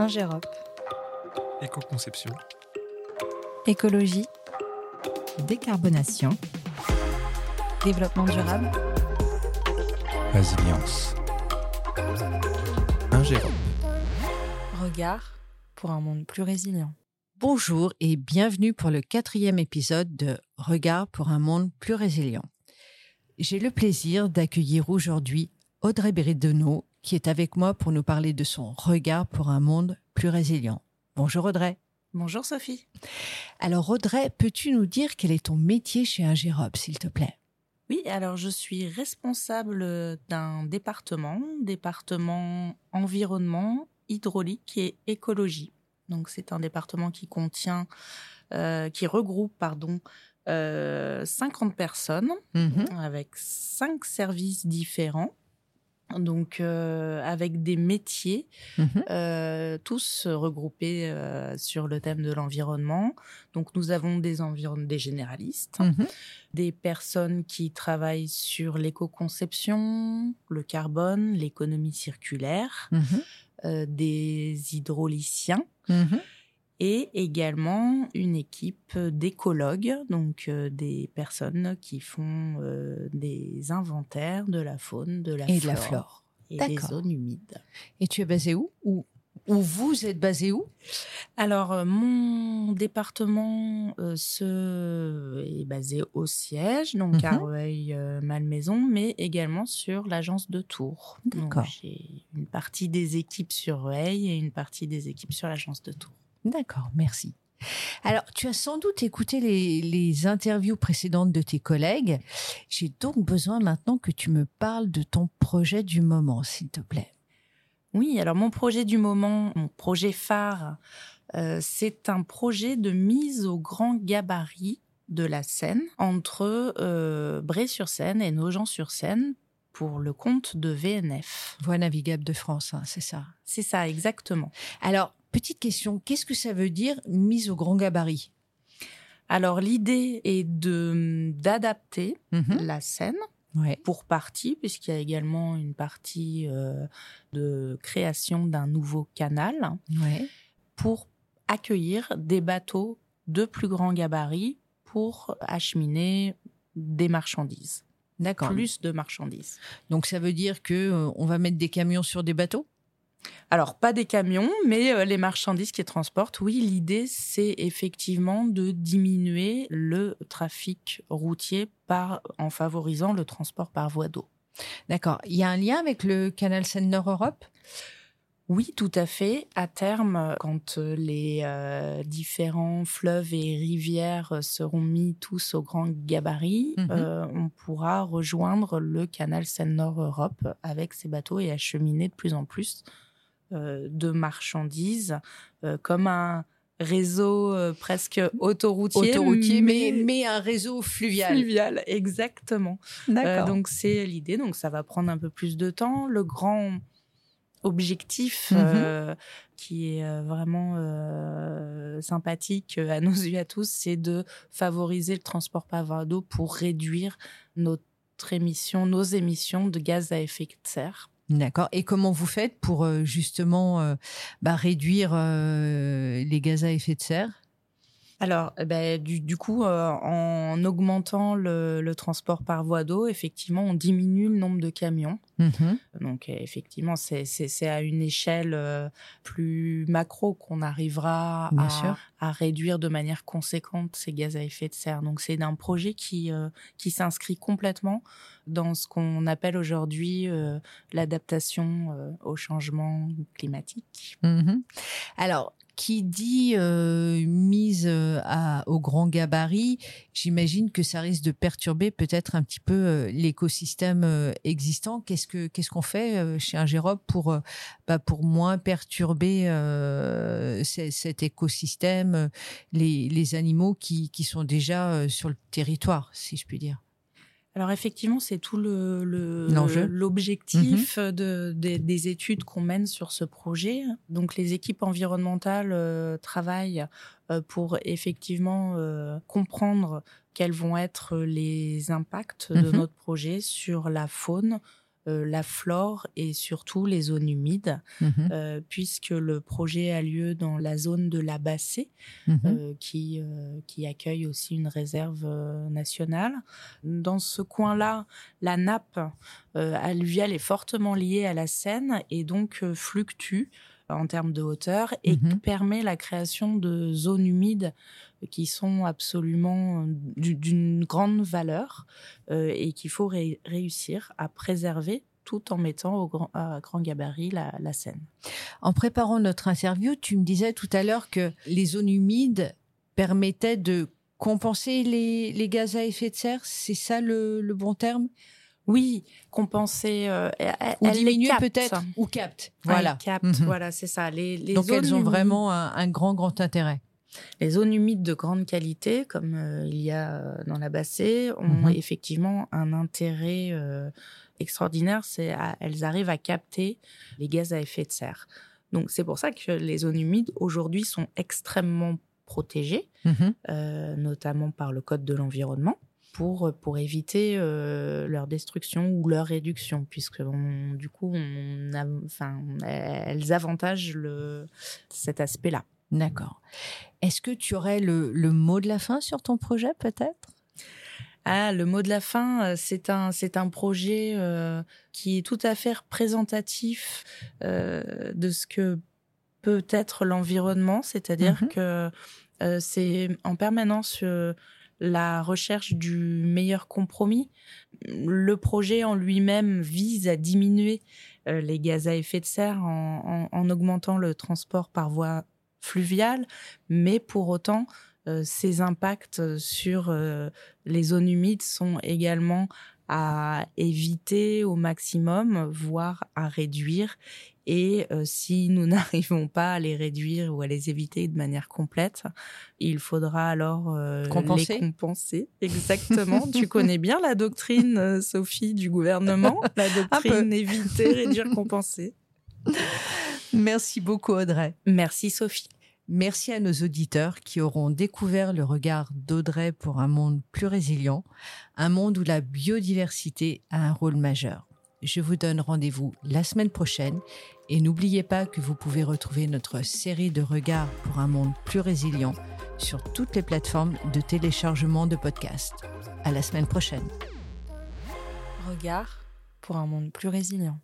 Ingérop. Éco-conception. Écologie. Décarbonation. Développement durable. Résilience. Ingérop. Regard pour un monde plus résilient. Bonjour et bienvenue pour le quatrième épisode de Regard pour un monde plus résilient. J'ai le plaisir d'accueillir aujourd'hui Audrey Béridenot qui est avec moi pour nous parler de son regard pour un monde plus résilient. Bonjour Audrey. Bonjour Sophie. Alors Audrey, peux-tu nous dire quel est ton métier chez Ingérop, s'il te plaît? Oui, alors je suis responsable d'un département, département environnement, hydraulique et écologie. Donc c'est un département qui contient, euh, qui regroupe, pardon, euh, 50 personnes Mhm. avec cinq services différents. Donc euh, avec des métiers Mhm. euh, tous regroupés euh, sur le thème de l'environnement. Donc nous avons des environ des généralistes, Mhm. des personnes qui travaillent sur l'éco-conception, le carbone, l'économie circulaire, Mhm. des hydrauliciens. Et également une équipe d'écologues, donc euh, des personnes qui font euh, des inventaires de la faune, de la Et de flore, la flore. et des zones humides. Et tu es basé où ou, ou vous êtes basé où? Alors, euh, mon département euh, se... est basé au siège, donc à Mhm. Rueil-Malmaison, mais également sur l'agence de Tours. D'accord. J'ai une partie des équipes sur Rueil et une partie des équipes sur l'agence de Tours. D'accord, merci. Alors, tu as sans doute écouté les, les interviews précédentes de tes collègues. J'ai donc besoin maintenant que tu me parles de ton projet du moment, s'il te plaît. Oui, alors mon projet du moment, mon projet phare, euh, c'est un projet de mise au grand gabarit de la Seine entre euh, Bray-sur-Seine et Nogent-sur-Seine pour le compte de VNF. Voie navigable de France, hein, c'est ça? C'est ça, exactement. Alors, petite question, qu'est-ce que ça veut dire mise au grand gabarit? Alors l'idée est de d'adapter la Seine Ouais. pour partie, puisqu'il y a également une partie euh, de création d'un nouveau canal Ouais. pour accueillir des bateaux de plus grand gabarit pour acheminer des marchandises, D'accord. plus de marchandises. Donc ça veut dire que euh, on va mettre des camions sur des bateaux? Alors, pas des camions, mais euh, les marchandises qui transportent. Oui, l'idée, c'est effectivement de diminuer le trafic routier par, en favorisant le transport par voie d'eau. D'accord. Il y a un lien avec le canal Seine-Nord-Europe? Oui, tout à fait. À terme, quand euh, les euh, différents fleuves et rivières seront mis tous au grand gabarit, Mhm. euh, on pourra rejoindre le canal Seine-Nord-Europe avec ces bateaux et acheminer de plus en plus de marchandises euh, comme un réseau euh, presque autoroutier. Autoroutier, mais, mais un réseau fluvial. fluvial, exactement. Euh, D'accord. donc c'est l'idée. Donc ça va prendre un peu plus de temps. Le grand objectif Mhm. euh, qui est euh, vraiment euh, sympathique euh, à nos yeux à tous, c'est de favoriser le transport par voie d'eau pour réduire notre émission, nos émissions de gaz à effet de serre. D'accord. Et comment vous faites pour euh, justement euh, bah, réduire euh, les gaz à effet de serre? Alors, eh ben, du, du coup, euh, en augmentant le, le transport par voie d'eau, effectivement, on diminue le nombre de camions. Mhm. Donc effectivement, c'est c'est- c'est à une échelle euh, plus macro qu'on arrivera à, réduire de manière conséquente ces gaz à effet de serre. Donc c'est un projet qui, euh, qui s'inscrit complètement dans ce qu'on appelle aujourd'hui l'adaptation au changement climatique. Mhm. Alors, qui dit euh, mise euh, à, au grand gabarit, j'imagine que ça risque de perturber peut-être un petit peu euh, l'écosystème euh, existant. Qu'est-ce que qu'est-ce qu'on fait chez Ingérop pour bah, pour moins perturber euh, cet écosystème, les, les animaux qui, qui sont déjà sur le territoire, si je puis dire? Alors effectivement, c'est tout le le- l'objectif de, des- des études qu'on mène sur ce projet. Donc les équipes environnementales euh, travaillent euh, pour effectivement euh, comprendre quels vont être les impacts de Mhm. notre projet sur la faune, la flore et surtout les zones humides, Mhm. puisque le projet a lieu dans la zone de la Bassée, Mhm. euh, qui, euh, qui accueille aussi une réserve euh, nationale. Dans ce coin-là, la nappe euh, alluviale est fortement liée à la Seine et donc euh, fluctue en termes de hauteur et Mhm. permet la création de zones humides qui sont absolument euh, du- d'une grande valeur euh, et qu'il faut ré- réussir à préserver tout en mettant au grand, à grand gabarit la, la Seine. En préparant notre interview, tu me disais tout à l'heure que les zones humides permettaient de compenser les, les gaz à effet de serre. C'est ça le, le bon terme? Oui, compenser, euh, Ou diminuer peut-être Ou capte. Voilà, capte, Mhm. voilà, c'est ça. Les, les Donc elles ont vraiment un, un grand, grand intérêt. Les zones humides de grande qualité, comme euh, il y a euh, dans la Bassée, ont Mhm. effectivement un intérêt euh, extraordinaire. C'est elles arrivent à capter les gaz à effet de serre. Donc c'est pour ça que les zones humides aujourd'hui sont extrêmement protégées, Mhm. notamment par le code de l'environnement. Pour, pour éviter euh, leur destruction ou leur réduction, puisque on- du coup, on a, enfin, elles avantagent le, cet aspect-là. D'accord. Est-ce que tu aurais le, le mot de la fin sur ton projet peut-être? Ah, le mot de la fin, euh, c'est un, c'est un projet euh, qui est tout à fait représentatif euh, de ce que peut être l'environnement, c'est-à-dire Mhm. que euh, c'est en permanence euh, la recherche du meilleur compromis. Le projet en lui-même vise à diminuer euh, les gaz à effet de serre en, en- en augmentant le transport par voie fluviale, mais pour autant, euh, ces impacts sur euh, les zones humides sont également à éviter au maximum, voire à réduire. Et euh, si nous n'arrivons pas à les réduire ou à les éviter de manière complète, il faudra alors euh, Compenser. les compenser. Exactement. tu connais bien la doctrine, euh, Sophie, du gouvernement. La doctrine éviter, réduire, compenser. Merci beaucoup Audrey. Merci, Sophie. Merci à nos auditeurs qui auront découvert le regard d'Audrey pour un monde plus résilient, un monde où la biodiversité a un rôle majeur. Je vous donne rendez-vous la semaine prochaine et n'oubliez pas que vous pouvez retrouver notre série de regards pour un monde plus résilient sur toutes les plateformes de téléchargement de podcasts. À la semaine prochaine. Regard pour un monde plus résilient.